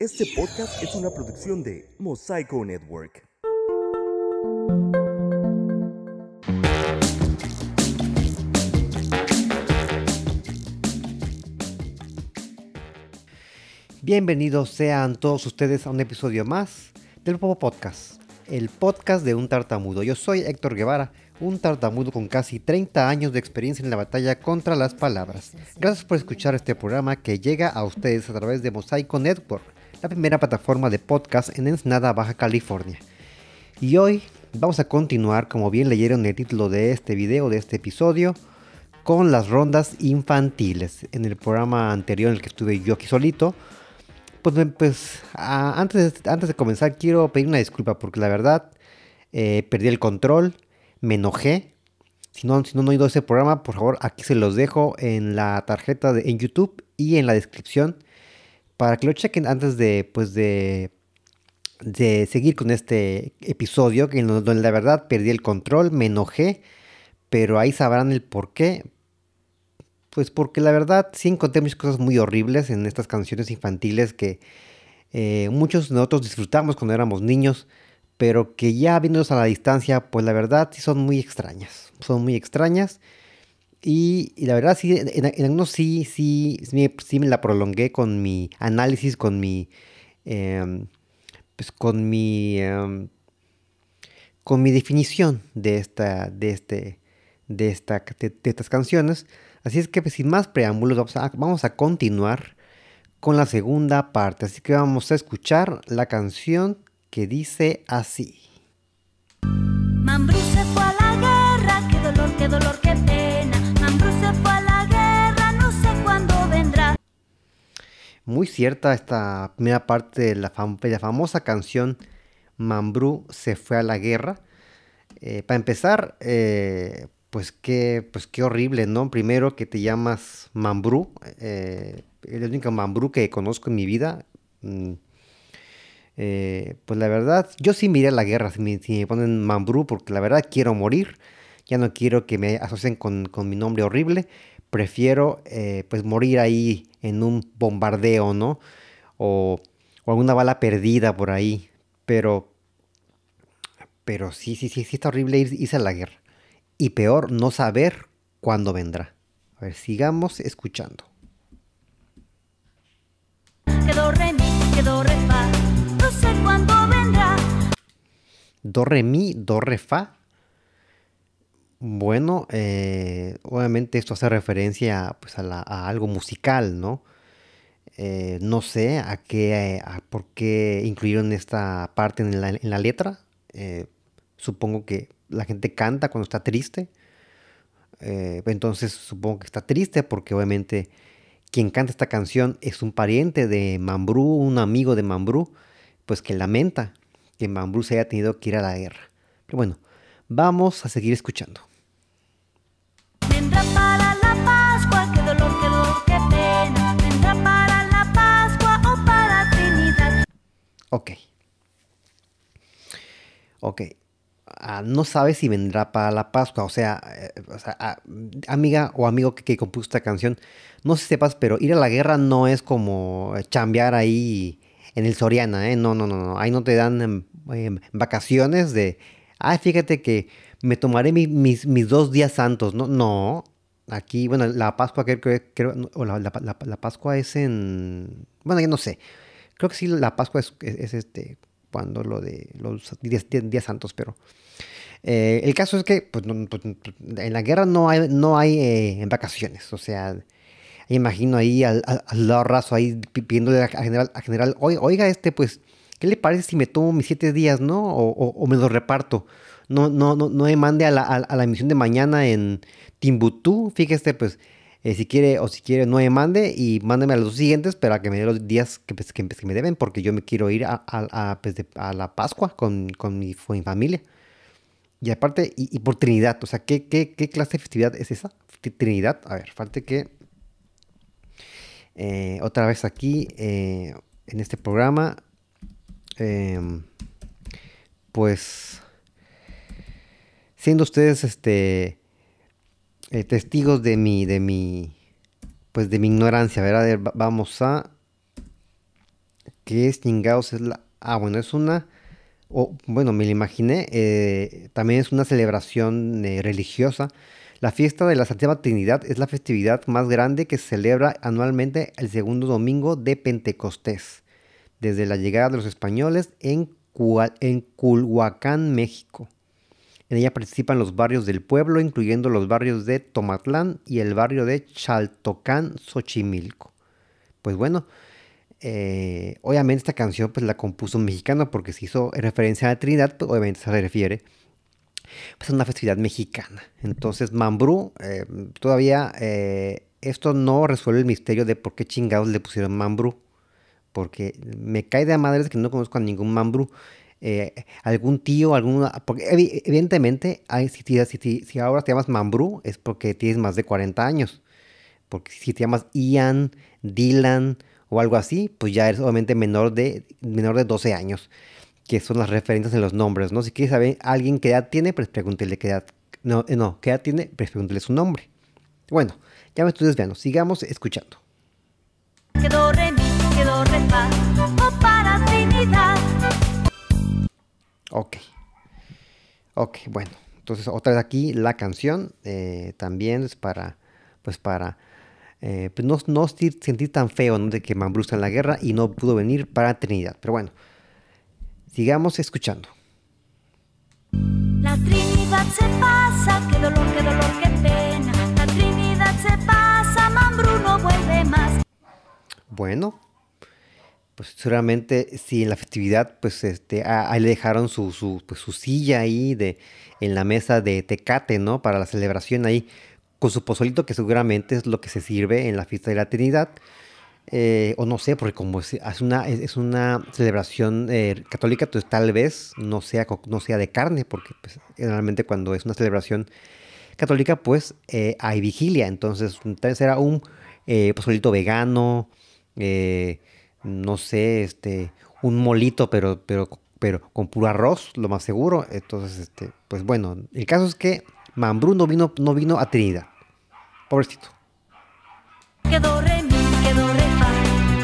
Este podcast es una producción de Mosaico Network. Bienvenidos sean todos ustedes a un episodio más del Popo Podcast, el podcast de un tartamudo. Yo soy Héctor Guevara, un tartamudo con casi 30 años de experiencia en la batalla contra las palabras. Gracias por escuchar este programa que llega a ustedes a través de Mosaico Network, la primera plataforma de podcast en Ensenada, Baja California. Y hoy vamos a continuar, como bien leyeron el título de este video, de este episodio, con las rondas infantiles. En el programa anterior en el que estuve yo aquí solito, pues, pues antes, antes de comenzar quiero pedir una disculpa porque la verdad eh, perdí el control, me enojé. Si no, si no han oído ese programa, por favor, aquí se los dejo en la tarjeta de, en YouTube y en la descripción para que lo chequen antes de, pues de, de seguir con este episodio, que donde la verdad perdí el control, me enojé, pero ahí sabrán el por qué. Pues porque la verdad sí encontré muchas cosas muy horribles en estas canciones infantiles que eh, muchos de nosotros disfrutamos cuando éramos niños pero que ya viéndolos a la distancia, pues la verdad sí son muy extrañas. Son muy extrañas. Y, la verdad sí, en, algunos sí, sí, sí me, la prolongué con mi análisis, con mi... Em, pues con mi... Em, con mi definición de esta, de este, de, esta, de, estas canciones. Así es que pues, sin más preámbulos vamos a, vamos a continuar con la segunda parte. Así que vamos a escuchar la canción que dice así. Mambrú se fue a la guerra, qué dolor, qué dolor, qué pena. Muy cierta esta primera parte de la, famosa canción Mambrú se fue a la guerra. Eh, para empezar, eh, pues qué, pues qué horrible, ¿no? Primero que te llamas Mambrú, eh, el único Mambrú que conozco en mi vida. Mm, pues la verdad, yo sí miré la guerra si me, ponen Mambrú, porque la verdad quiero morir. Ya no quiero que me asocien con, mi nombre horrible. Prefiero eh, pues morir ahí en un bombardeo, ¿no? O, o, alguna bala perdida por ahí. Pero, pero sí, sí, sí, sí está horrible irse a la guerra. Y peor, no saber cuándo vendrá. A ver, sigamos escuchando. Quedó re quedó re vendrá. Do, re, mi, do, re, fa. Bueno, eh, obviamente esto hace referencia pues, a, algo musical, ¿no? Eh, no sé a qué, a por qué incluyeron esta parte en la, letra. Eh, supongo que la gente canta cuando está triste. entonces supongo que está triste porque obviamente quien canta esta canción es un pariente de Mambrú, un amigo de Mambrú pues que lamenta que Mambrú se haya tenido que ir a la guerra. Pero bueno, vamos a seguir escuchando. Ok. Ok. Ah, no sabes si vendrá para la Pascua. O sea, eh, ah, amiga o amigo que, que, compuso esta canción, no sé si sepas, pero ir a la guerra no es como chambear ahí en el Soriana, ¿eh? No, no, no, no. Ahí no te dan em, em, vacaciones de, ay, fíjate que me tomaré mis, mis, dos días santos. No, no. Aquí, bueno, la Pascua que, creo, o la, la, Pascua es en, bueno, ya no sé. Creo que sí, la Pascua es, es, este, cuando lo de los días, santos, pero... Eh, el caso es que pues, pues, en la guerra no hay, no hay eh, vacaciones, o sea, imagino ahí al, lado raso, ahí pidiéndole a general, a general oiga, este, pues, ¿qué le parece si me tomo mis siete días, no? O, me los reparto. No, no, no, no me mande a la, a, la emisión de mañana en Timbuktu, fíjese, pues, eh, si quiere o si quiere no me mande y mándeme a los siguientes para que me dé los días que, pues, pues, que, me deben porque yo me quiero ir a, a, pues, la Pascua con, con, mi, familia. Y aparte, y, por Trinidad, o sea, ¿qué, ¿qué, qué, clase de festividad es esa? Trinidad, a ver, falta que eh, otra vez aquí eh, en este programa. Em, pues siendo ustedes este eh, testigos de mi de mi pues de mi ignorancia, ¿verdad? Vamos a ¿Qué es chingados? Es la... Ah, bueno, es una... o, bueno, me lo imaginé. eh, también es una celebración eh, religiosa. La fiesta de la Santísima Trinidad es la festividad más grande que se celebra anualmente el segundo domingo de Pentecostés, desde la llegada de los españoles en, en Culhuacán, México. En ella participan los barrios del pueblo, incluyendo los barrios de Tomatlán y el barrio de Chaltocán, Xochimilco. Pues bueno, eh, obviamente esta canción pues la compuso un mexicano porque se hizo referencia a la Trinidad, pues, obviamente se refiere pues, a una festividad mexicana. Entonces Mambrú, eh, todavía eh, esto no resuelve el misterio de por qué chingados le pusieron Mambrú. Porque me cae de madres que no conozco a ningún Mambrú. Eh, algún tío, alguna... Porque evi- evidentemente, hay, si, si, si ahora te llamas Mambrú es porque tienes más de 40 años. Porque si te llamas Ian, Dylan o algo así, pues ya eres obviamente menor de, menor de 12 años. Que son las referencias en los nombres, ¿no? Si quieres saber alguien qué edad tiene, pues pregúntele qué edad... No, eh, no, qué edad tiene, pues pregúntele su nombre. Bueno, ya me estoy desviando. Sigamos escuchando. Quedó re quedó re fa, o para Trinidad. Ok. Ok, bueno. Entonces, otra vez aquí la canción eh, también es para, pues para, eh, pues no, no sentir, tan feo ¿no? de que Mambrú está en la guerra y no pudo venir para Trinidad. Pero bueno, sigamos escuchando. La Trinidad se pasa, qué dolor, qué dolor, qué pena. La Trinidad se pasa, Mambrú no vuelve más. Bueno, pues seguramente si en la festividad, pues este, ahí le dejaron su, su, pues, su silla ahí de, en la mesa de Tecate, ¿no? Para la celebración ahí, con su pozolito, que seguramente es lo que se sirve en la fiesta de la Trinidad. Eh, o no sé, porque como es, una, es, una celebración eh, católica, entonces tal vez no sea, no sea de carne, porque pues, generalmente cuando es una celebración católica, pues eh, hay vigilia. Entonces, tal vez era un eh, pozolito vegano, eh, no sé, este, un molito, pero, pero, pero con puro arroz, lo más seguro. Entonces, este, pues bueno, el caso es que Mambrú no vino, no vino a Trinidad. Pobrecito. Quedó re mi, quedó re fa.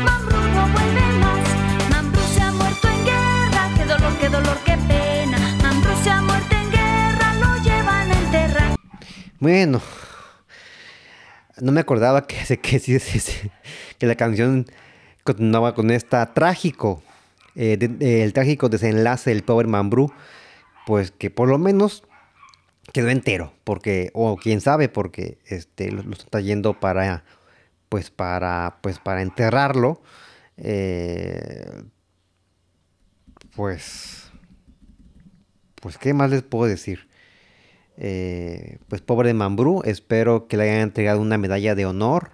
Mambrú no vuelve más. Mambrú se ha muerto en guerra. Qué dolor, qué dolor, qué pena. Mambrú se ha muerto en guerra. Lo llevan a enterrar. Bueno, no me acordaba que, que, sí, que la canción continuaba con esta trágico, eh, de- el trágico desenlace del pobre Mambrú, pues que por lo menos quedó entero, porque, o quién sabe, porque este, lo, lo está yendo para, pues para, pues para enterrarlo, eh, pues, pues, ¿qué más les puedo decir? Eh, pues pobre de Mambrú, espero que le hayan entregado una medalla de honor.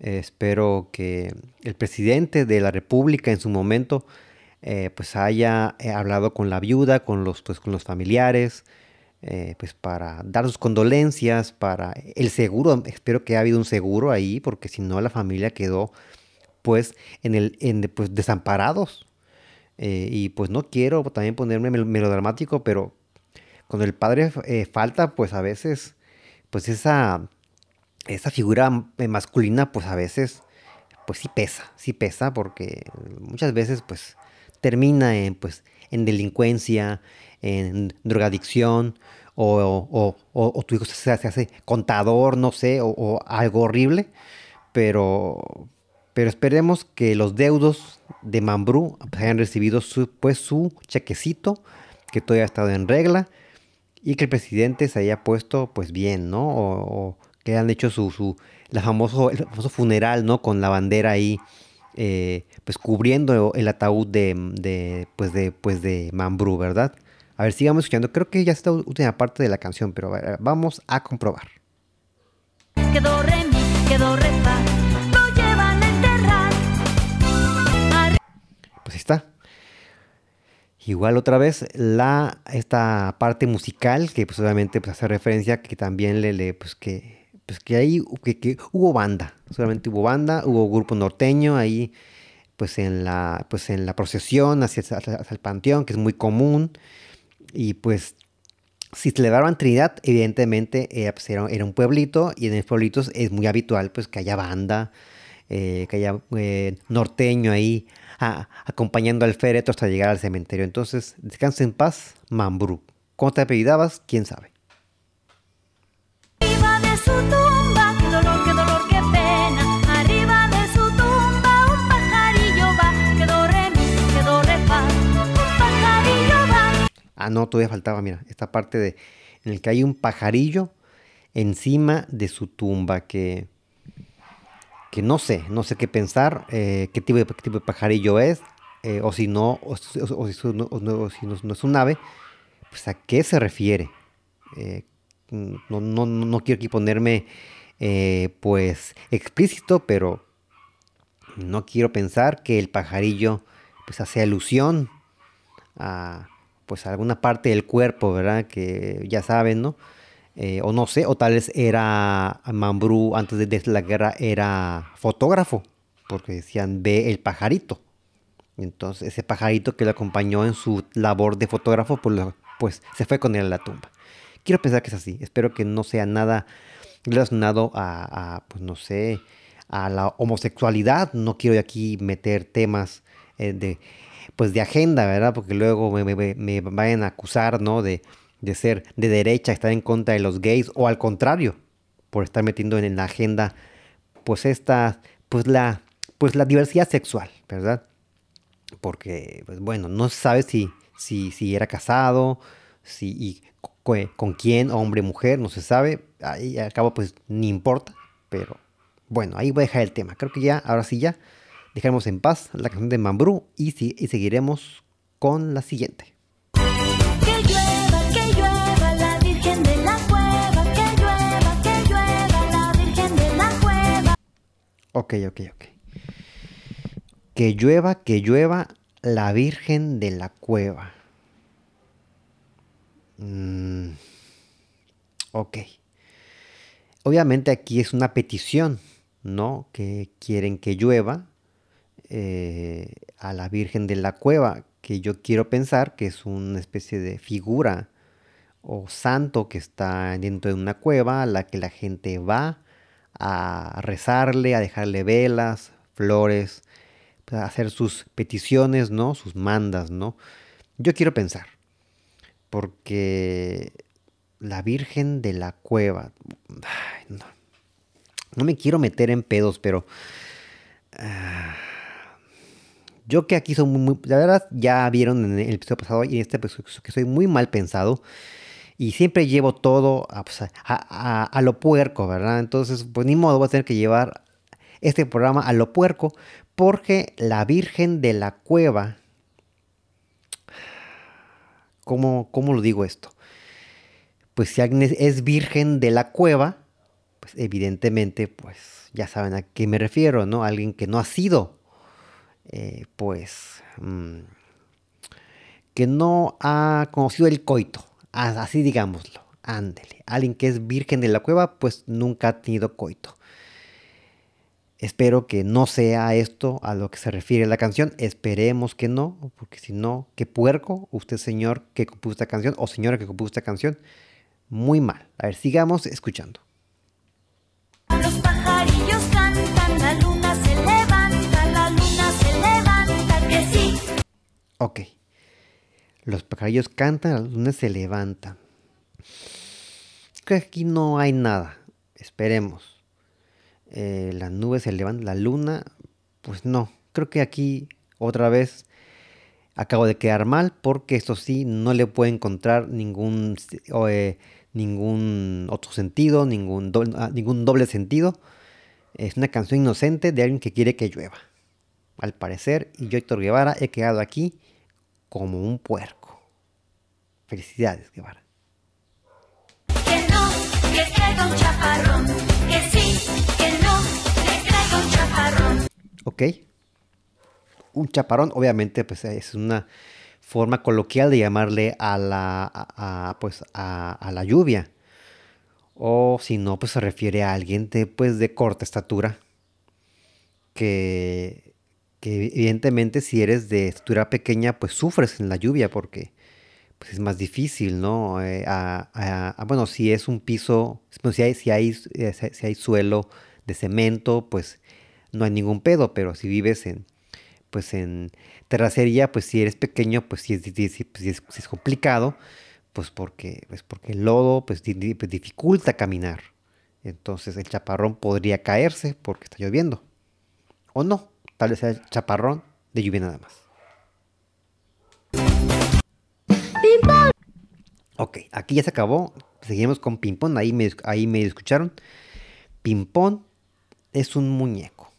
Eh, espero que el presidente de la República en su momento eh, pues haya eh, hablado con la viuda, con los, pues, con los familiares, pues para dar sus condolencias, para el seguro, espero que haya habido un seguro ahí, porque si no la familia quedó pues en el en, pues desamparados. Y pues no quiero también ponerme mel- melodramático, pero cuando el padre falta, pues a veces, pues esa, esa figura eh, masculina, pues a veces, pues sí pesa, sí pesa, porque muchas veces, pues termina en, pues, en delincuencia, en drogadicción, o, o- o- o tu hijo se, hace contador, no sé, o, algo horrible, pero, pero esperemos que los deudos de Mambrú hayan recibido su, pues, su chequecito, que todo haya estado en regla y que el presidente se haya puesto pues bien, ¿no? Que hayan hecho su, su la famoso, el famoso funeral, ¿no? Con la bandera ahí, eh, pues cubriendo el ataúd de, de, pues de, pues de Mambrú, ¿verdad? A ver, sigamos escuchando. Creo que ya está la última parte de la canción, pero a ver, vamos a comprobar. Quedó re quedó re. Lo llevan a enterrar. Arri- Pues ahí está. Igual otra vez la esta parte musical que pues obviamente pues hace referencia que también le, le, pues que pues que ahí que, que hubo banda, solamente hubo banda, hubo grupo norteño ahí pues en la pues en la procesión hacia, hacia- el panteón que es muy común y pues si celebraban Trinidad, evidentemente eh, pues, era, era un pueblito y en el pueblitos es muy habitual pues que haya banda, eh, que haya eh, norteño ahí acompañando al féretro hasta llegar al cementerio. Entonces, descansa en paz, Mambrú. ¿Cómo te apellidabas? ¿Quién sabe? Ah, no, todavía faltaba, mira, esta parte de en el que hay un pajarillo encima de su tumba que que no sé, no sé qué pensar, eh, qué, tipo de, pajarillo es, eh, o si no, o, si- o si no, o si no- no es un ave, pues a qué se refiere. Eh, no, no, no- quiero aquí ponerme pues explícito, pero no quiero pensar que el pajarillo pues hace alusión a pues alguna parte del cuerpo, ¿verdad? Que ya saben, ¿no? Eh, o no sé, o tal vez era Mambrú antes de, la guerra era fotógrafo, porque decían ve el pajarito. Entonces ese pajarito que lo acompañó en su labor de fotógrafo, pues, pues se fue con él a la tumba. Quiero pensar que es así. Espero que no sea nada relacionado a, a, pues no sé, a la homosexualidad. No quiero aquí meter temas eh, de, pues de agenda, ¿verdad? Porque luego me, me- me vayan a acusar, ¿no? De, de ser de derecha, estar en contra de los gays, o al contrario, por estar metiendo en la agenda, pues esta, pues la, pues la diversidad sexual, ¿verdad? Porque, pues bueno, no se sabe si, si, si era casado, si, con quién, hombre, mujer, no se sabe. Ahí al cabo, pues ni importa. Pero bueno, ahí voy a dejar el tema. Creo que ya, ahora sí ya, dejaremos en paz la canción de Mambrú y, si- y seguiremos con la siguiente. Que llueva, que llueva la Virgen de la Cueva. Que llueva, que llueva la Virgen de la Cueva. Ok, ok, ok. Que llueva, que llueva la Virgen de la Cueva. Mm, ok. Obviamente aquí es una petición, ¿no? Que quieren que llueva eh, a la Virgen de la Cueva, que yo quiero pensar que es una especie de figura o santo que está dentro de una cueva a la que la gente va a rezarle, a dejarle velas, flores, pues, hacer sus peticiones, ¿no? Sus mandas, ¿no? Yo quiero pensar, porque la Virgen de la Cueva, no me quiero meter en pedos, pero ah, yo que aquí soy muy, la verdad ya vieron en el episodio pasado y en este episodio que soy muy mal pensado y siempre llevo todo a, pues, a lo puerco, ¿verdad? Entonces, pues ni modo, voy a tener que llevar este programa a lo puerco porque la Virgen de la Cueva, ¿cómo, cómo lo digo esto? Pues si alguien es, es virgen de la cueva, pues evidentemente, pues ya saben a qué me refiero, ¿no? Alguien que no ha sido, eh, pues, mm, que no ha conocido el coito, así digámoslo, ándele. Alguien que es virgen de la cueva, pues nunca ha tenido coito. Espero que no sea esto a lo que se refiere la canción. Esperemos que no, porque si no, qué puerco, usted señor que compuso esta canción o señora que compuso esta canción. Muy mal. A ver, sigamos escuchando. Los Ok. Los pajarillos cantan, las lunas se levantan. Creo que aquí no hay nada. Esperemos. Eh, las nubes se levantan, la luna, pues no. Creo que aquí otra vez acabo de quedar mal porque esto sí no le puedo encontrar ningún eh, ningún otro sentido, ningún doble, ah, ningún doble sentido. Es una canción inocente de alguien que quiere que llueva. Al parecer, y yo, Héctor Guevara, he quedado aquí como un puerco. Felicidades, Guevara. Que no, que traiga un chaparrón, que sí, que no, que traiga un chaparrón. Ok. Un chaparrón, obviamente, pues es una forma coloquial de llamarle a la, a, a, pues, a, a la lluvia. O si no, pues se refiere a alguien de, pues, de corta estatura. Que, que evidentemente si eres de estatura pequeña, pues sufres en la lluvia porque pues, es más difícil, ¿no? Eh, a- bueno, si es un piso, si hay, si hay, eh, si hay suelo de cemento, pues no hay ningún pedo, pero si vives en, pues en terracería, pues si eres pequeño, pues si es, si es- si es- si es complicado, pues porque, pues porque el lodo pues, pues, dificulta caminar. Entonces el chaparrón podría caerse porque está lloviendo. O no, tal vez sea chaparrón de lluvia nada más. Ok, aquí ya se acabó. Seguimos con ping-pong. Ahí me, ahí me escucharon. Ping-pong es un muñeco.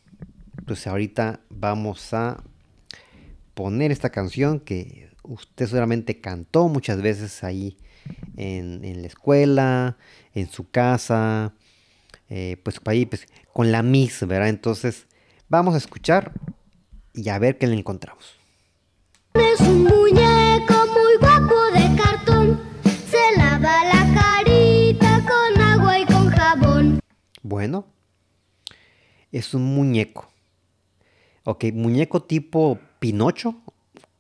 Entonces ahorita vamos a poner esta canción que usted seguramente cantó muchas veces ahí en, en la escuela, en su casa, eh, pues ahí pues, con la Miss, ¿verdad? Entonces vamos a escuchar y a ver qué le encontramos. Es un muñeco muy guapo de cartón. Se lava la carita con agua y con jabón. Bueno, es un muñeco. Ok, muñeco tipo Pinocho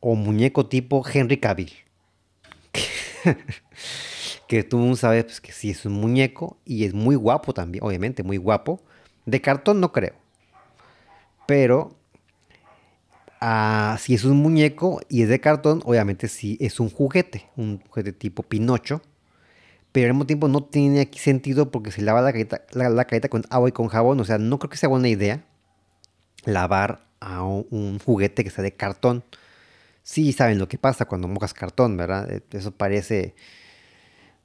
o muñeco tipo Henry Cavill. que tú sabes pues, que sí es un muñeco y es muy guapo también, obviamente, muy guapo. De cartón no creo. Pero ah, si es un muñeco y es de cartón, obviamente sí es un juguete, un juguete tipo Pinocho. Pero al mismo tiempo no tiene aquí sentido porque se lava la carita, la, carita con agua y con jabón. O sea, no creo que sea buena idea lavar a un, juguete que sea de cartón. Sí saben lo que pasa cuando mojas cartón, ¿verdad? Eh, Eso parece,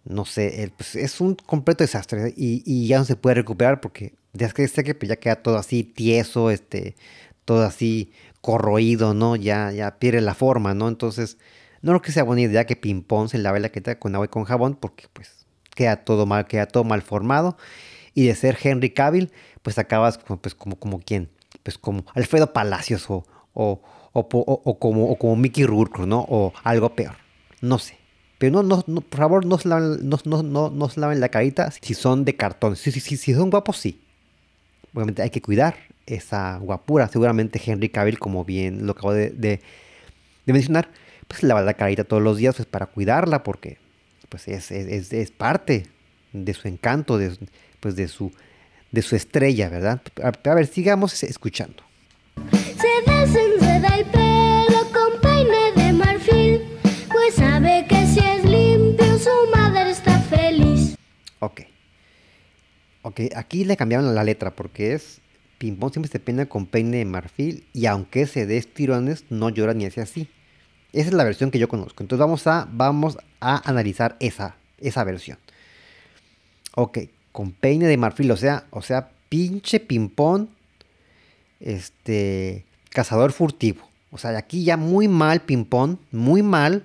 no sé, el- pues, es un completo desastre y, y ya no se puede recuperar porque ya que sé que pues, ya queda todo así tieso, este, todo así corroído, ¿no? Ya, ya pierde la forma, ¿no? Entonces, no creo que sea buena idea que ping-pong se lave la carita con agua y con jabón porque pues queda todo mal, queda todo mal formado. Y de ser Henry Cavill, pues acabas como, pues, como, como quién, pues como Alfredo Palacios o, o, o, como, como Mickey Rourke, ¿no? O algo peor. No sé. Pero no, no, por favor, no se, laven, no, no, no, no se laven la carita si son de cartón. Si, si son guapos, sí. Obviamente hay que cuidar esa guapura. Seguramente Henry Cavill, como bien lo acabo de, de- de mencionar, pues lava la carita todos los días pues, para cuidarla porque pues es, es- es- parte de su encanto, de, pues de su, de su estrella, ¿verdad? A, a ver, sigamos escuchando. Se desenreda el pelo con peine de marfil. Pues sabe que si es limpio su madre está feliz. Ok. Ok, aquí le cambiaron la letra porque es Pimpón siempre se peina con peine de marfil y aunque se dé estirones no llora ni hace así. Esa es la versión que yo conozco. Entonces vamos a, vamos a analizar esa, esa versión. Ok, con peine de marfil, o sea, o sea, pinche Pimpón, este, cazador furtivo. O sea, aquí ya muy mal Pimpón, muy mal,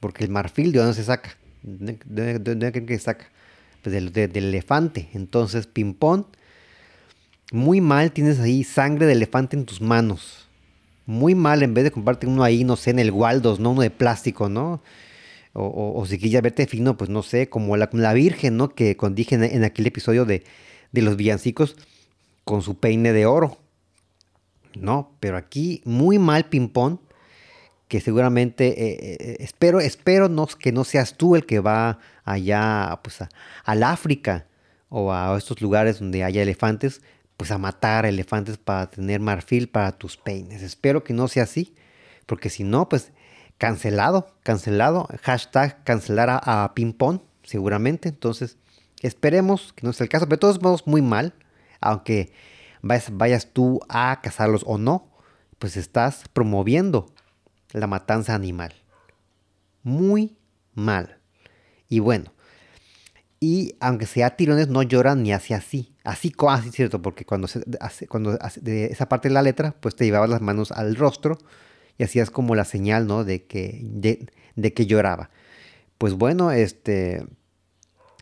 porque el marfil de dónde se saca. ¿De de- de- de dónde creen que se saca? Pues del, de- del elefante. Entonces, Pimpón, muy mal tienes ahí sangre de elefante en tus manos. Muy mal en vez de comprarte uno ahí, no sé, en el Waldos, ¿no? Uno de plástico, ¿no? O, o- si quieres verte fino, pues no sé, como la, Virgen, ¿no? Que con- dije en, en aquel episodio de, de los villancicos con su peine de oro. No, pero aquí muy mal ping-pong, que seguramente, eh, eh, espero, espero no, que no seas tú el que va allá, pues al África o a estos lugares donde haya elefantes, pues a matar elefantes para tener marfil para tus peines. Espero que no sea así, porque si no, pues cancelado, cancelado, hashtag cancelar a, a ping-pong, seguramente. Entonces, esperemos que no sea el caso, pero de todos modos muy mal, aunque vayas, vayas tú a cazarlos o no, pues estás promoviendo la matanza animal. Muy mal. Y bueno, y aunque sea tirones, no lloran ni hace así. Así, así cierto, porque cuando, se, hace- cuando hace- de esa parte de la letra, pues te llevabas las manos al rostro y hacías como la señal, ¿no? De que, de, de que lloraba. Pues bueno, este...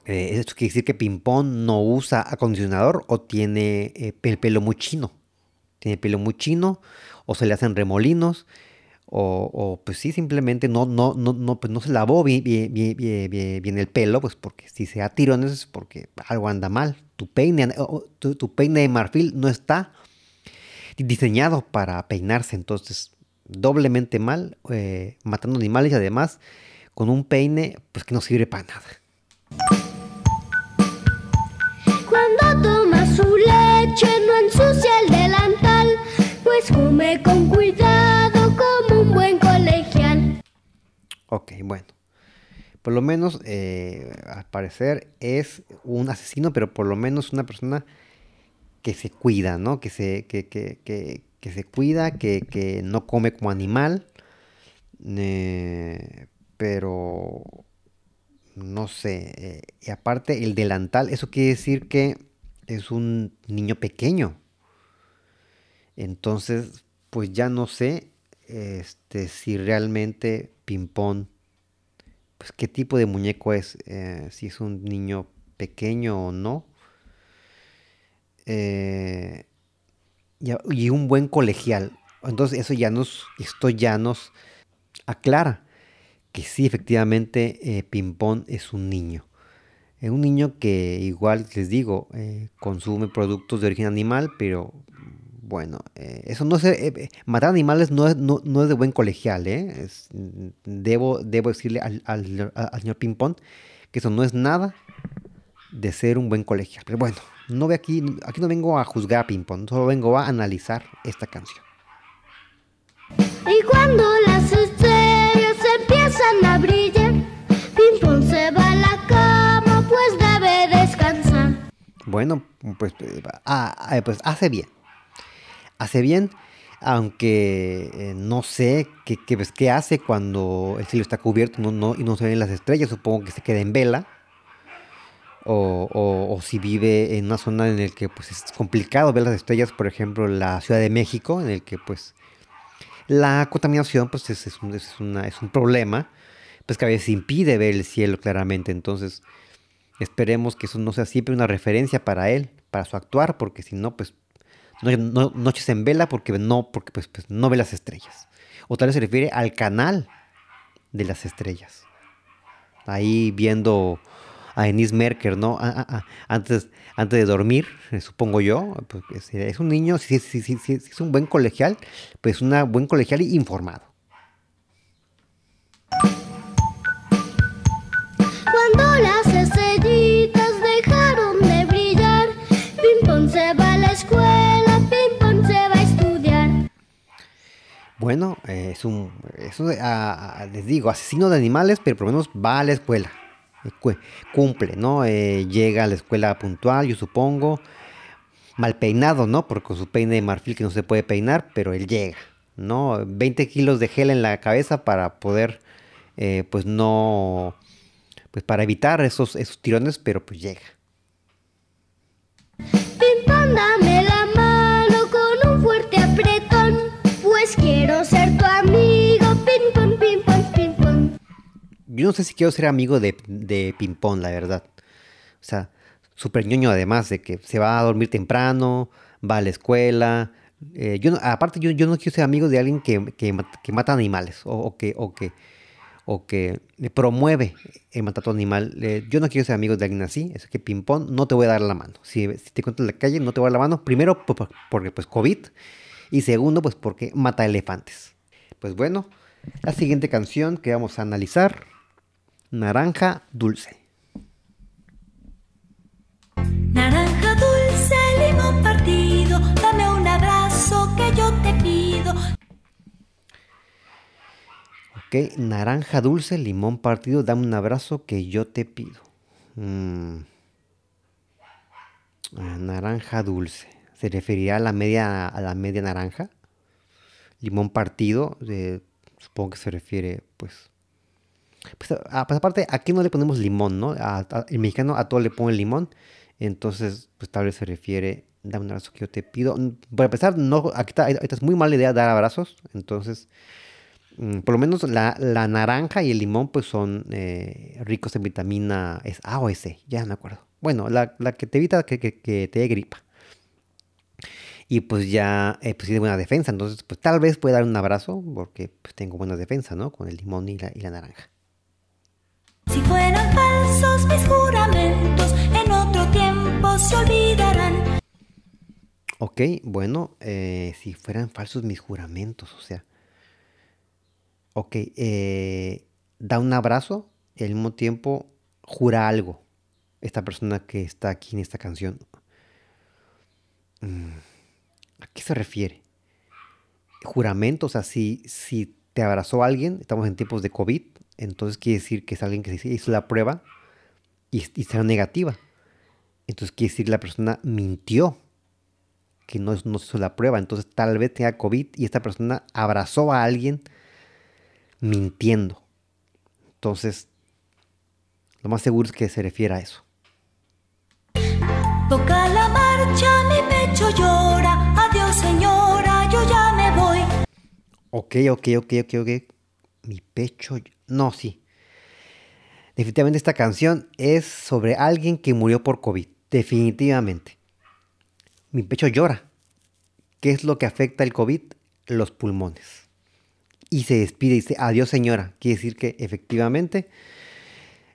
eh, esto quiere decir que Pimpón no usa acondicionador o tiene eh, el pelo muy chino. Tiene pelo muy chino o se le hacen remolinos o, pues sí, simplemente no, no, no, no, pues no se lavó bien, bien, bien, el pelo, pues porque si se da tirones es porque algo anda mal. Tu peine, tu, peine de marfil no está diseñado para peinarse, entonces doblemente mal, eh, matando animales y además con un peine pues que no sirve para nada. Cuando toma su leche no ensucia el delantal. come con cuidado Ok, bueno. Por lo menos, eh, al parecer, es un asesino, pero por lo menos una persona que se cuida, ¿no? Que se, que, que, que, que se cuida, que, no come como animal. eh, pero no sé. eh, y aparte, el delantal, eso quiere decir que es un niño pequeño. Entonces, pues ya no sé este, si realmente Pimpón, pues qué tipo de muñeco es, eh, si es un niño pequeño o no. Eh, y, un buen colegial. Entonces eso ya nos, esto ya nos aclara que sí, efectivamente, eh, Pimpón es un niño. Es un niño que igual les digo, eh, consume productos de origen animal, pero bueno, eh, eso no es, eh, eh, matar animales no es, no, no es de buen colegial, ¿eh? Es- mm, debo, debo decirle al, al- al señor Pimpón que eso no es nada de ser un buen colegial. Pero bueno, no ve aquí, aquí no vengo a juzgar a Pimpón, solo vengo a analizar esta canción. Y cuando las estrellas empiezan a brillar, Pimpón se va a la cama, pues debe descansar. Bueno, pues, ah, pues hace bien. Hace bien, aunque eh, no sé qué, qué, pues, qué hace cuando el cielo está cubierto no, no- y no se ven las estrellas. Supongo que se queda en vela. O, o- si vive en una zona en la que pues, es complicado ver las estrellas, por ejemplo, la Ciudad de México, en el que pues la contaminación pues, es, es un, es una- es un problema, pues que a veces impide ver el cielo claramente. Entonces, Esperemos que eso no sea siempre una referencia para él, para su actuar, porque si no, pues no, no- noches en vela porque no, porque pues, pues, no ve las estrellas. O tal vez se refiere al canal de las estrellas. Ahí viendo a Ennis Merker, ¿no? Antes, antes de dormir, eh, supongo yo. pues, es, un niño, si, si, si, si- es un buen colegial, pues un buen colegial informado. Bueno, eh, es un, es les digo, asesino de animales, pero por lo menos va a la escuela. cu- Cumple, ¿no? Eh, llega a la escuela puntual, yo supongo. Mal peinado, ¿no? Porque con su peine de marfil que no se puede peinar, pero él llega, ¿no? 20 kilos de gel en la cabeza para poder, eh, pues no, pues para evitar esos, esos tirones, pero pues llega. Yo no sé si quiero ser amigo de, de Pimpón, la verdad. O sea, súper ñoño además de que se va a dormir temprano, va a la escuela. Eh, yo no- aparte, yo, yo no quiero ser amigo de alguien que, que, mat- que mata animales o, que, o, que, o que promueve el animal. Eh, yo no quiero ser amigo de alguien así. Es que Pimpón no te voy a dar la mano. Si, si te encuentro en la calle, no te voy a dar la mano. Primero, por- porque pues COVID. Y segundo, pues porque mata elefantes. Pues bueno, la siguiente canción que vamos a analizar Naranja dulce. Naranja dulce, limón partido, dame un abrazo que yo te pido. Ok, naranja dulce, limón partido, dame un abrazo que yo te pido. Mm. Ah, Naranja dulce. ¿Se referirá a la media, a la media naranja? Limón partido, eh, supongo que se refiere, pues. Pues, a- pues aparte, aquí no le ponemos limón, ¿no? El mexicano a todo le pone limón. Entonces, pues tal vez se refiere, dame un abrazo que yo te pido. Mm, Para empezar, no, aquí está, ahorita es muy mala idea dar abrazos. Entonces, mm, por lo menos la, la naranja y el limón, pues son eh, ricos en vitamina es A o es C, ya me acuerdo. Bueno, la, la que te evita que, que- que te dé gripa. Y pues ya, eh, pues tiene buena defensa. Entonces, pues tal vez pueda dar un abrazo, porque pues tengo buena defensa, ¿no? Con el limón y la, y la naranja. Si fueran falsos mis juramentos, en otro tiempo se olvidarán. Ok, bueno, eh, si fueran falsos mis juramentos, o sea. Ok, eh, da un abrazo y al mismo tiempo jura algo. Esta persona que está aquí en esta canción. Mm, ¿A qué se refiere? juramento, o sea, si, si te abrazó alguien, estamos en tiempos de COVID, entonces quiere decir que es alguien que se hizo la prueba y, y será negativa. Entonces quiere decir que la persona mintió, que no, no se hizo la prueba, entonces tal vez tenga COVID y esta persona abrazó a alguien mintiendo. Entonces, lo más seguro es que se refiere a eso. Toca la marcha, mi pecho llora. Adiós, señora, yo ya me voy. Ok, ok, ok, ok, ok. Mi pecho... No, sí. Definitivamente esta canción es sobre alguien que murió por COVID. Definitivamente. Mi pecho llora. ¿Qué es lo que afecta el COVID? Los pulmones. Y se despide y dice, adiós señora. Quiere decir que efectivamente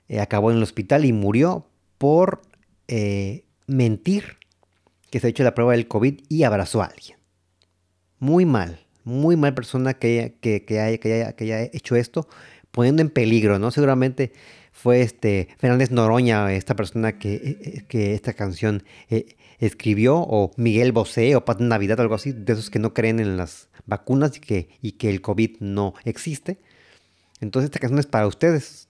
eh, acabó en el hospital y murió por eh, mentir que se ha hecho la prueba del COVID y abrazó a alguien. Muy mal, muy mal persona que que, que haya, que haya, que haya hecho esto, poniendo en peligro, ¿no? Seguramente fue este Fernández Noroña, esta persona que, eh, que esta canción eh, escribió, o Miguel Bosé, o Pat Navidad, algo así, de esos que no creen en las vacunas y que, y que el COVID no existe. Entonces esta canción es para ustedes.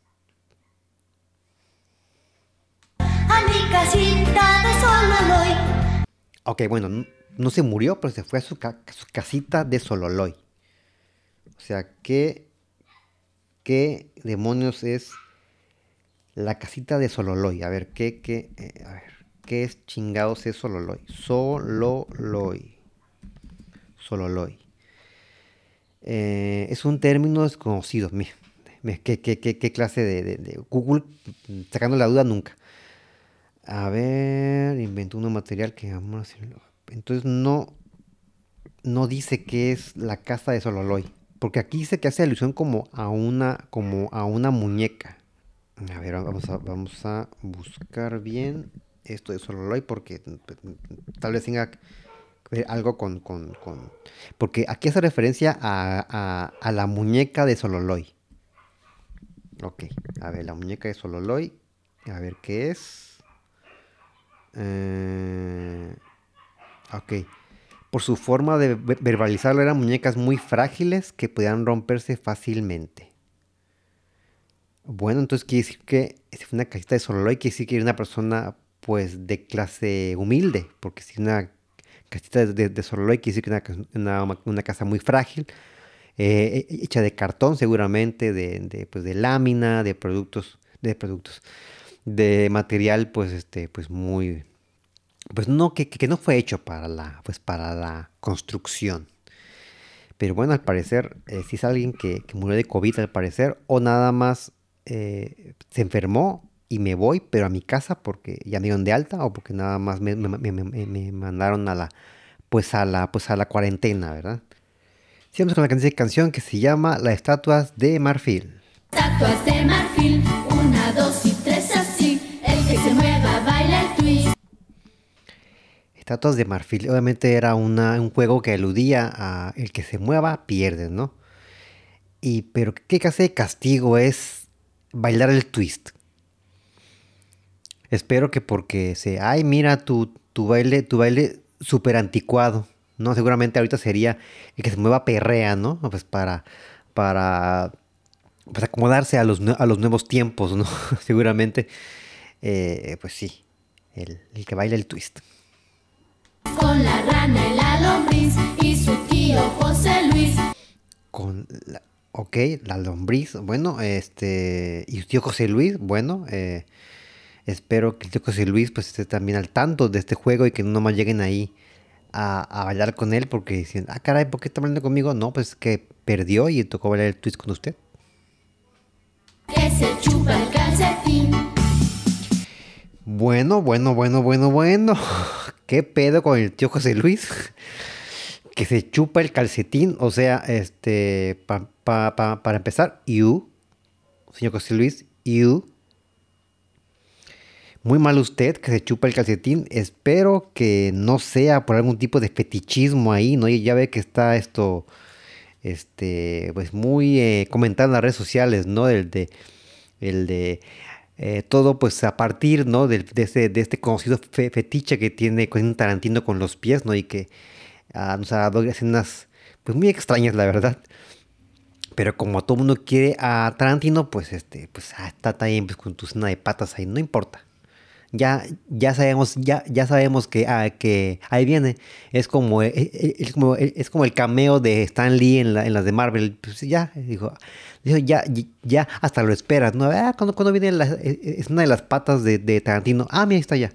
A mi casita de Sololoy. Ok, bueno, no, no se murió, pero se fue a su, ca- a su casita de Sololoy. O sea, ¿qué, ¿qué demonios es la casita de Sololoy? A ver, ¿qué, qué, eh, a ver, ¿qué es chingados es Sololoy? Sololoy. Sololoy. Eh, es un término desconocido. Mira, ¿qué, qué, qué, qué clase de, Google? Sacando la duda nunca. A ver, inventó un material que vamos a hacerlo. Entonces no, no dice que es la casa de Sololoy. Porque aquí dice que hace alusión como a una, como a una muñeca. A ver, vamos a, vamos a buscar bien esto de Sololoy porque pues, tal vez tenga algo con, con- con- Porque aquí hace referencia a, a- a la muñeca de Sololoy. Ok, a ver, la muñeca de Sololoy. A ver qué es. Eh, ok. Por su forma de ve- verbalizarlo, eran muñecas muy frágiles que podían romperse fácilmente. Bueno, entonces quiere decir que si fue una casita de Sololoy, quiere decir que era una persona pues de clase humilde, porque si una casita de, de Sololoy quiere decir que una, una- una casa muy frágil, eh, he- hecha de cartón seguramente, de, de, pues, de lámina, de productos, de productos, de material pues este, pues muy, pues no, que, que- no fue hecho para la, pues para la construcción. Pero bueno, al parecer, eh, si es alguien que, que murió de COVID, al parecer, o nada más eh, se enfermó y me voy, pero a mi casa porque ya me dieron de alta, o porque nada más me, me- me- me- mandaron a la, pues a la, pues a la cuarentena, ¿verdad? Sigamos con la canción- que se llama Las estatuas de marfil. Estatuas de marfil, una, dos Estatuas de marfil. Obviamente era una- un juego que aludía a el que se mueva pierde, ¿no? Y pero qué clase de castigo es bailar el twist. Espero que porque se, ay, mira tu, tu baile, tu baile súper anticuado, ¿no? Seguramente ahorita sería el que se mueva perrea, ¿no? Pues para, para, pues acomodarse a los, a los nuevos tiempos, ¿no? Seguramente, eh, pues sí, el, el que baila el twist. Con la rana y la lombriz y su tío José Luis. Con la, ok, la lombriz, bueno, este, y su tío José Luis, bueno, eh, espero que el tío José Luis pues esté también al tanto de este juego y que no nomás lleguen ahí a, a bailar con él porque dicen, ah, caray, ¿por qué está bailando conmigo? No, pues que perdió y tocó bailar el twist con usted. Que se chupa el calcetín. Bueno, bueno, bueno, bueno, bueno. ¿Qué pedo con el tío José Luis? Que se chupa el calcetín. O sea, este, pa- pa- pa- para empezar, you, señor José Luis, you. Muy mal usted que se chupa el calcetín. Espero que no sea por algún tipo de fetichismo ahí, ¿no? Ya ve que está esto, este, pues muy eh, comentado en las redes sociales, ¿no? El de, el de eh, todo pues a partir, ¿no? Del- de, este, de este conocido fe- fetiche que tiene Quentin Tarantino con los pies, ¿no? Y que ah, nos ha dado escenas pues muy extrañas, la verdad. Pero como todo mundo quiere a Tarantino, pues este, pues ah, está también pues, con tu cena de patas ahí, no importa. Ya, ya sabemos, ya, ya sabemos que, ah, que ahí viene. Es como, eh, eh, es, como, es como el cameo de Stan Lee en, la- en las de Marvel. Pues ya, dijo, dijo, ya, ya hasta lo esperas, ¿no? Ah, cuando, cuando viene la, eh, es una de las patas de, de Tarantino. Ah, mira, está ya.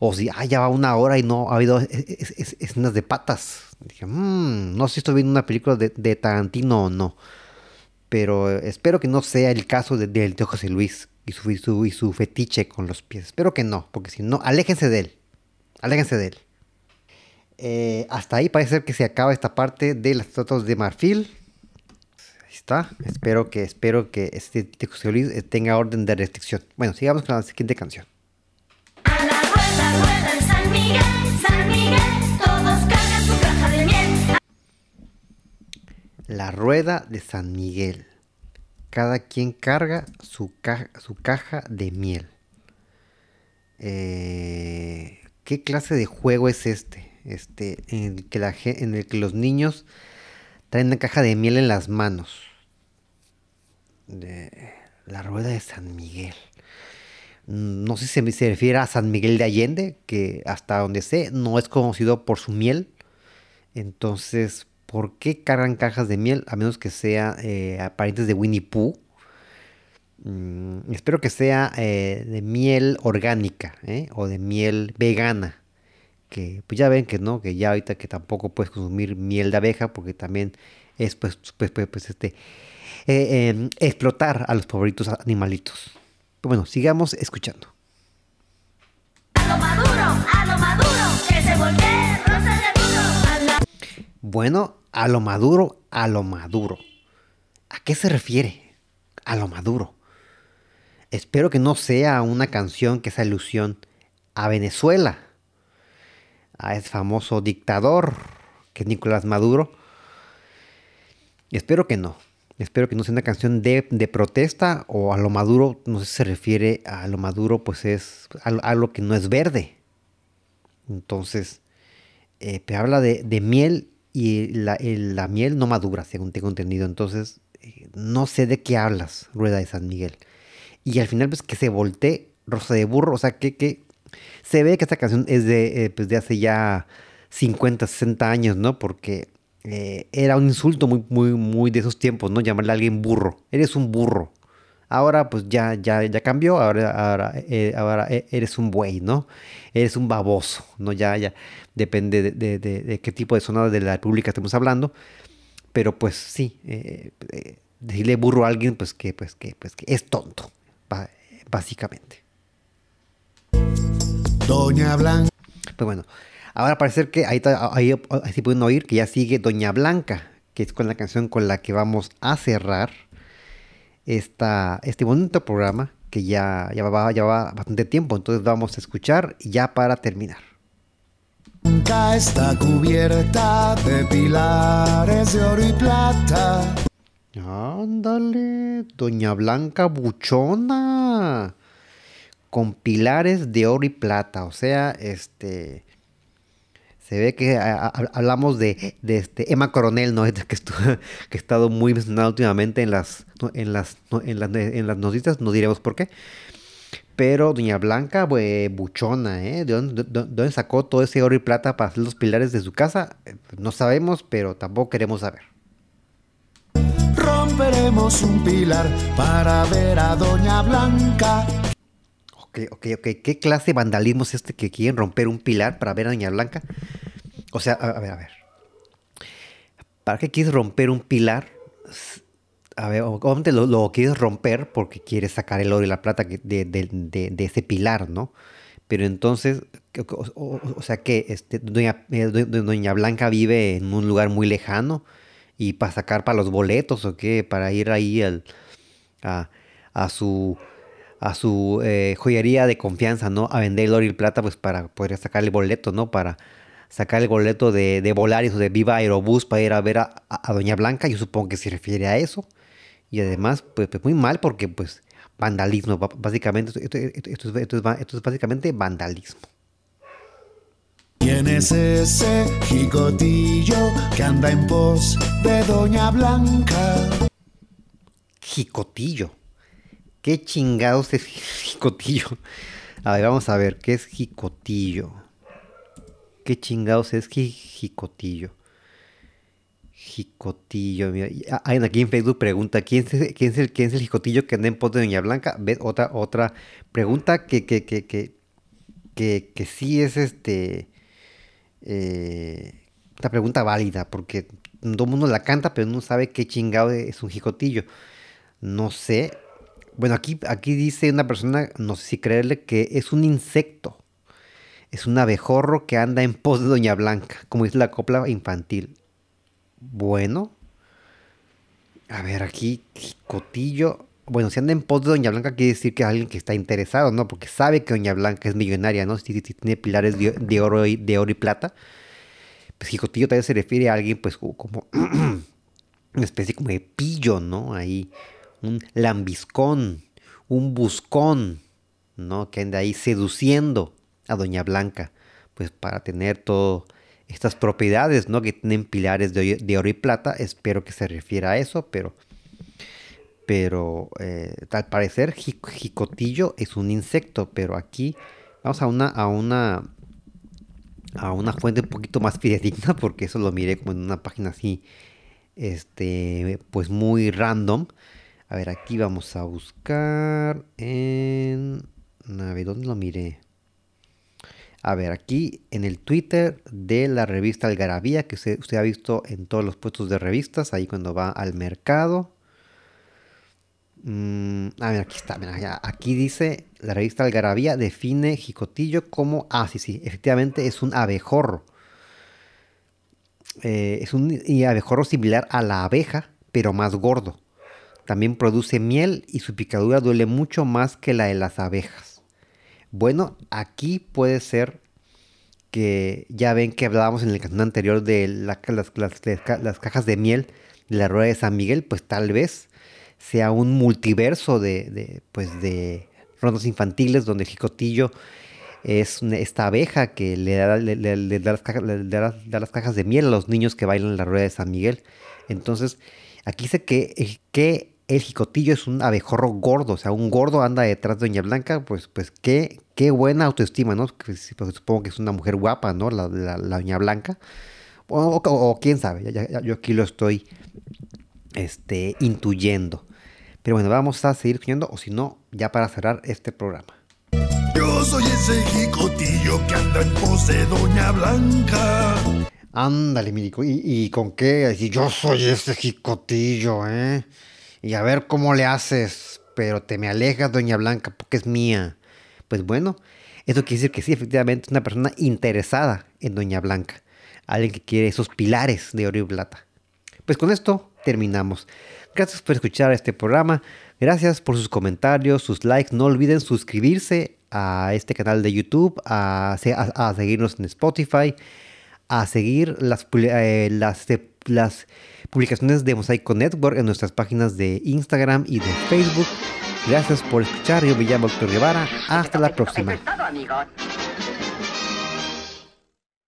O si, ah, ya va una hora y no ha habido es- es- es- escenas de patas. Dije, "Mm, no sé si estoy viendo una película de, de Tarantino o no. Pero eh, espero que no sea el caso de, del de José Luis y su, y, su, y su fetiche con los pies. Espero que no, porque si no, aléjense de él. Aléjense de él. Eh, hasta ahí parece ser que se acaba esta parte de las fotos de marfil. Ahí está. Espero que, espero que este Luis eh, tenga orden de restricción. Bueno, sigamos con la siguiente canción. A la rueda, rueda de San Miguel, San Miguel, todos cargan su caja de miel. La rueda de San Miguel. Cada quien carga su, su caja de miel. Eh, ¿Qué clase de juego es este? Este, en el, que la, en el que los niños traen una caja de miel en las manos. De- la rueda de San Miguel. Mm, No sé si se refiere a San Miguel de Allende, que hasta donde sé no es conocido por su miel. Entonces, ¿por qué cargan cajas de miel? A menos que sea eh, parientes de Winnie Pooh. Mm, espero que sea eh, de miel orgánica ¿eh? o de miel vegana. Que pues ya ven que no, que ya ahorita que tampoco puedes consumir miel de abeja porque también es pues, pues, pues, pues, este eh, em, explotar a los pobrecitos animalitos. Bueno, sigamos escuchando. A lo maduro, a lo maduro, que se voltee Bueno, a lo maduro, a lo maduro. ¿A qué se refiere? A lo maduro. Espero que no sea una canción que es alusión a Venezuela, a ese famoso dictador que es Nicolás Maduro. Espero que no. Espero que no sea una canción de, de protesta o a lo maduro, no sé si se refiere a lo maduro, pues es algo, que no es verde. Entonces, eh, habla de, de miel y la, la miel no madura, según tengo entendido. Entonces, eh, no sé de qué hablas, Rueda de San Miguel. Y al final, pues que se voltee Rosa de Burro. O sea, que, que se ve que esta canción es de, eh, pues, de hace ya 50, 60 años, ¿no? Porque eh, era un insulto muy, muy, muy de esos tiempos, ¿no? Llamarle a alguien burro. Eres un burro. Ahora pues ya, ya, ya cambió, ahora, ahora, eh, ahora eh, eres un buey, ¿no? Eres un baboso, ¿no? Ya, ya, depende de, de- de- de qué tipo de zona de la República estemos hablando. Pero pues sí, eh, eh, decirle burro a alguien, pues que, pues que, pues que es tonto, básicamente. Doña Blanca. Pues bueno, ahora parece que ahí, ahí, ahí sí pueden oír que ya sigue Doña Blanca, que es con la canción con la que vamos a cerrar esta, este bonito programa que ya, ya, va, ya va bastante tiempo. Entonces vamos a escuchar ya para terminar. Está cubierta de pilares de oro y plata. Ándale, Doña Blanca Buchona. Con pilares de oro y plata. O sea, este. Se ve que hablamos de, de este Emma Coronel, ¿no? Que, estu- que ha estado muy mencionada últimamente en las, en, las, en, las, en las noticias, no diremos por qué. Pero Doña Blanca, buchona, ¿eh? ¿De dónde, de- de dónde sacó todo ese oro y plata para hacer los pilares de su casa? No sabemos, pero tampoco queremos saber. Romperemos un pilar para ver a Doña Blanca. ¿Qué clase de vandalismo es este que quieren romper un pilar para ver a Doña Blanca? O sea, a, ver, a ver. ¿Para qué quieres romper un pilar? A ver, obviamente lo, lo quieres romper porque quieres sacar el oro y la plata de, ese pilar, ¿no? Pero entonces, ¿qué- o, sea que este, doña, eh, do- do- Doña Blanca vive en un lugar muy lejano y para sacar para los boletos o qué, para ir ahí a su a su eh, joyería de confianza, ¿no? A vender el oro y el plata, pues para poder sacar el boleto, ¿no? Para sacar el boleto de, de Volaris o de Viva Aerobús para ir a ver a, Doña Blanca. Yo supongo que se refiere a eso. Y además, pues, pues muy mal porque, pues, vandalismo. Básicamente, esto, esto- esto- esto es, es básicamente vandalismo. ¿Quién es ese jicotillo que anda en pos de Doña Blanca? Jicotillo. ¿Qué chingados es jicotillo? A ver, vamos a ver, ¿qué es jicotillo? ¿Qué chingados es ji- jicotillo? Jicotillo, mira. ah, Alguien aquí en Facebook pregunta, ¿quién es, quién es el, quién es el jicotillo que anda en pos de Doña Blanca? ¿Ves? Otra, otra pregunta que, que, que, que, que, que sí es este... eh, una pregunta válida, porque todo el mundo la canta, pero no sabe qué chingado es un jicotillo. No sé. Bueno, aquí, aquí dice una persona, no sé si creerle, que es un insecto. Es un abejorro que anda en pos de Doña Blanca, como dice la copla infantil. Bueno. A ver, aquí, jicotillo. Bueno, si anda en pos de Doña Blanca, quiere decir que es alguien que está interesado, ¿no? Porque sabe que Doña Blanca es millonaria, ¿no? Si, tiene pilares de, oro y, de oro y plata. Pues jicotillo tal se refiere a alguien, pues, como una especie como de pillo, ¿no? Ahí, un lambiscón, un buscón, ¿no? Que anda ahí seduciendo a Doña Blanca, pues para tener todas estas propiedades, ¿no? Que tienen pilares de, oro y plata. Espero que se refiera a eso, pero, pero eh, al parecer ji- jicotillo es un insecto, pero aquí vamos a una, a una, a una fuente un poquito más fidedigna, porque eso lo miré como en una página así, este, pues muy random. A ver, aquí vamos a buscar en... A ¿dónde lo miré? A ver, aquí en el Twitter de la revista Algarabía, que usted, ha visto en todos los puestos de revistas, ahí cuando va al mercado. Mm, a ver, aquí está. aquí dice, la revista Algarabía define jicotillo como... Ah, sí, sí, efectivamente es un abejorro. Eh, es un abejorro similar a la abeja, pero más gordo. También produce miel y su picadura duele mucho más que la de las abejas. Bueno, aquí puede ser que ya ven que hablábamos en el canción anterior de la- las, las- las ca- las cajas de miel de la rueda de San Miguel, pues tal vez sea un multiverso de, de, pues de rondas infantiles donde el jicotillo es esta abeja que le da, le- da las cajas, da- las cajas de miel a los niños que bailan en la rueda de San Miguel. Entonces, aquí dice que, el- que el jicotillo es un abejorro gordo, o sea, un gordo anda detrás de Doña Blanca, pues, pues qué, qué buena autoestima, ¿no? Pues, supongo que es una mujer guapa, ¿no? La, la- la Doña Blanca. O, o- o quién sabe, ya- yo aquí lo estoy este, intuyendo. Pero bueno, vamos a seguir escuchando, o si no, ya para cerrar este programa. Yo soy ese jicotillo que anda en pos de Doña Blanca. Ándale, Mirico, ¿y, y con qué? Decir, yo soy ese jicotillo, ¿eh? Y a ver cómo le haces, pero te me alejas, Doña Blanca, porque es mía. Pues bueno, eso quiere decir que sí, efectivamente, es una persona interesada en Doña Blanca. Alguien que quiere esos pilares de oro y plata. Pues con esto terminamos. Gracias por escuchar este programa. Gracias por sus comentarios, sus likes. No olviden suscribirse a este canal de YouTube, a, se- a- a seguirnos en Spotify, a seguir las, eh, las, las publicaciones de Mosaico Network en nuestras páginas de Instagram y de Facebook. Gracias por escuchar. Yo me llamo Guevara. Hasta la próxima.